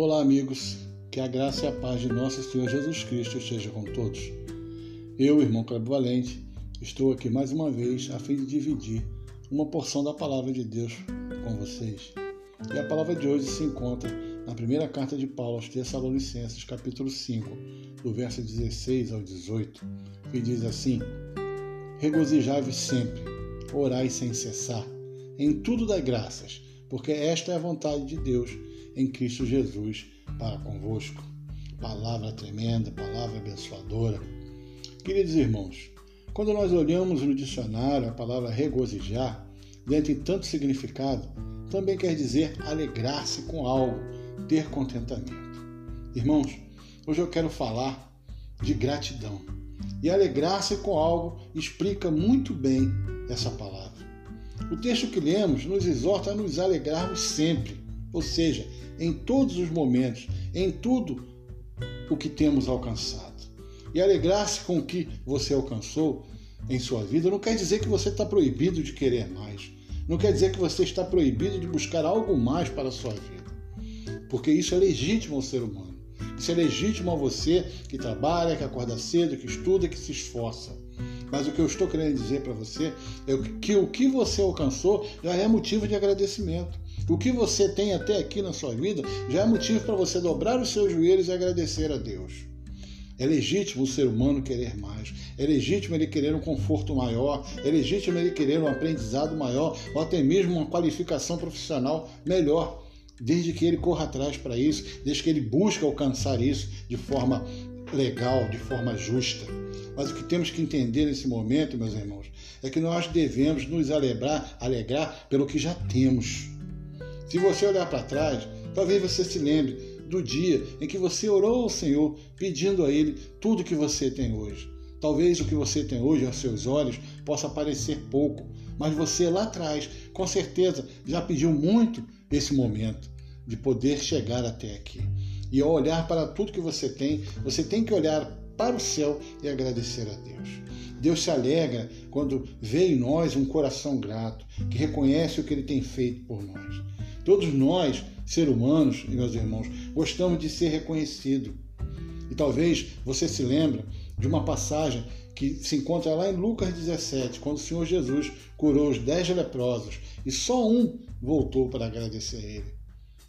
Olá, amigos. Que a graça e a paz de nosso Senhor Jesus Cristo esteja com todos. Eu, irmão Cleber Valente, estou aqui mais uma vez a fim de dividir uma porção da palavra de Deus com vocês. E a palavra de hoje se encontra na primeira carta de Paulo aos Tessalonicenses, capítulo 5, do verso 16 ao 18, que diz assim: Regozijai-vos sempre, orai sem cessar, em tudo dai graças, porque esta é a vontade de Deus em Cristo Jesus para convosco. Palavra tremenda, palavra abençoadora. Queridos irmãos, quando nós olhamos no dicionário a palavra regozijar, dentre tanto significado, também quer dizer alegrar-se com algo, ter contentamento. Irmãos, hoje eu quero falar de gratidão. E alegrar-se com algo explica muito bem essa palavra. O texto que lemos nos exorta a nos alegrarmos sempre, ou seja, em todos os momentos, em tudo o que temos alcançado. E alegrar-se com o que você alcançou em sua vida não quer dizer que você está proibido de querer mais. Não quer dizer que você está proibido de buscar algo mais para a sua vida. Porque isso é legítimo ao ser humano. Isso é legítimo a você que trabalha, que acorda cedo, que estuda, que se esforça. Mas o que eu estou querendo dizer para você é que o que você alcançou já é motivo de agradecimento. O que você tem até aqui na sua vida já é motivo para você dobrar os seus joelhos e agradecer a Deus. É legítimo o ser humano querer mais, é legítimo ele querer um conforto maior, é legítimo ele querer um aprendizado maior ou até mesmo uma qualificação profissional melhor, desde que ele corra atrás para isso, desde que ele busque alcançar isso de forma legal, de forma justa. Mas o que temos que entender nesse momento, meus irmãos, é que nós devemos nos alegrar, alegrar pelo que já temos. Se você olhar para trás, talvez você se lembre do dia em que você orou ao Senhor pedindo a Ele tudo que você tem hoje. Talvez o que você tem hoje aos seus olhos possa parecer pouco, mas você lá atrás, com certeza, já pediu muito esse momento de poder chegar até aqui. E ao olhar para tudo que você tem, você tem que olhar para o céu e agradecer a Deus. Deus se alegra quando vê em nós um coração grato, que reconhece o que Ele tem feito por nós. Todos nós, seres humanos, meus irmãos, gostamos de ser reconhecido. E talvez você se lembre de uma passagem que se encontra lá em Lucas 17, quando o Senhor Jesus curou os dez leprosos e só um voltou para agradecer a Ele.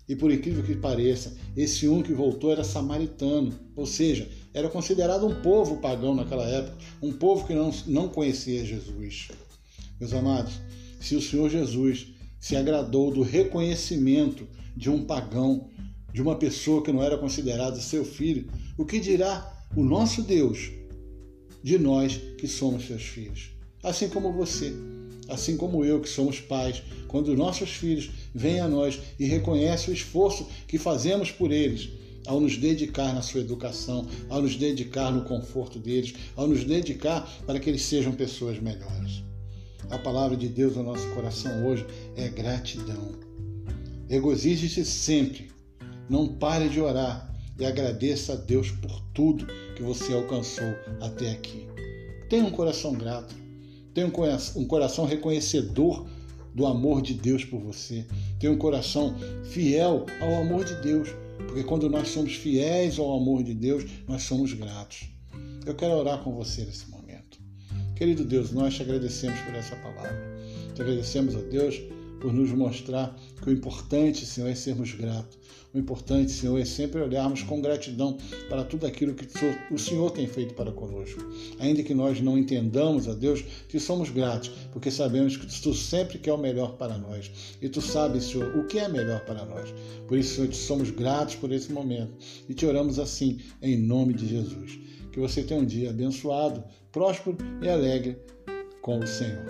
E por incrível que pareça, esse um que voltou era samaritano, ou seja, era considerado um povo pagão naquela época, um povo que não, não conhecia Jesus. Meus amados, se o Senhor Jesus se agradou do reconhecimento de um pagão, de uma pessoa que não era considerada seu filho, o que dirá o nosso Deus de nós que somos seus filhos? Assim como você, assim como eu, que somos pais, quando nossos filhos vêm a nós e reconhecem o esforço que fazemos por eles, ao nos dedicar na sua educação, ao nos dedicar no conforto deles, ao nos dedicar para que eles sejam pessoas melhores. A palavra de Deus no nosso coração hoje é gratidão. Regozije-se sempre. Não pare de orar e agradeça a Deus por tudo que você alcançou até aqui. Tenha um coração grato. Tenha um coração reconhecedor do amor de Deus por você. Tenha um coração fiel ao amor de Deus. Porque quando nós somos fiéis ao amor de Deus, nós somos gratos. Eu quero orar com você nesse momento. Querido Deus, nós te agradecemos por essa palavra. Te agradecemos a Deus por nos mostrar que o importante, Senhor, é sermos gratos. O importante, Senhor, é sempre olharmos com gratidão para tudo aquilo que o Senhor tem feito para conosco. Ainda que nós não entendamos, a Deus, que somos gratos, porque sabemos que Tu sempre quer o melhor para nós. E Tu sabes, Senhor, o que é melhor para nós. Por isso, Senhor, te somos gratos por esse momento. E te oramos assim, em nome de Jesus. Que você tenha um dia abençoado, próspero e alegre com o Senhor.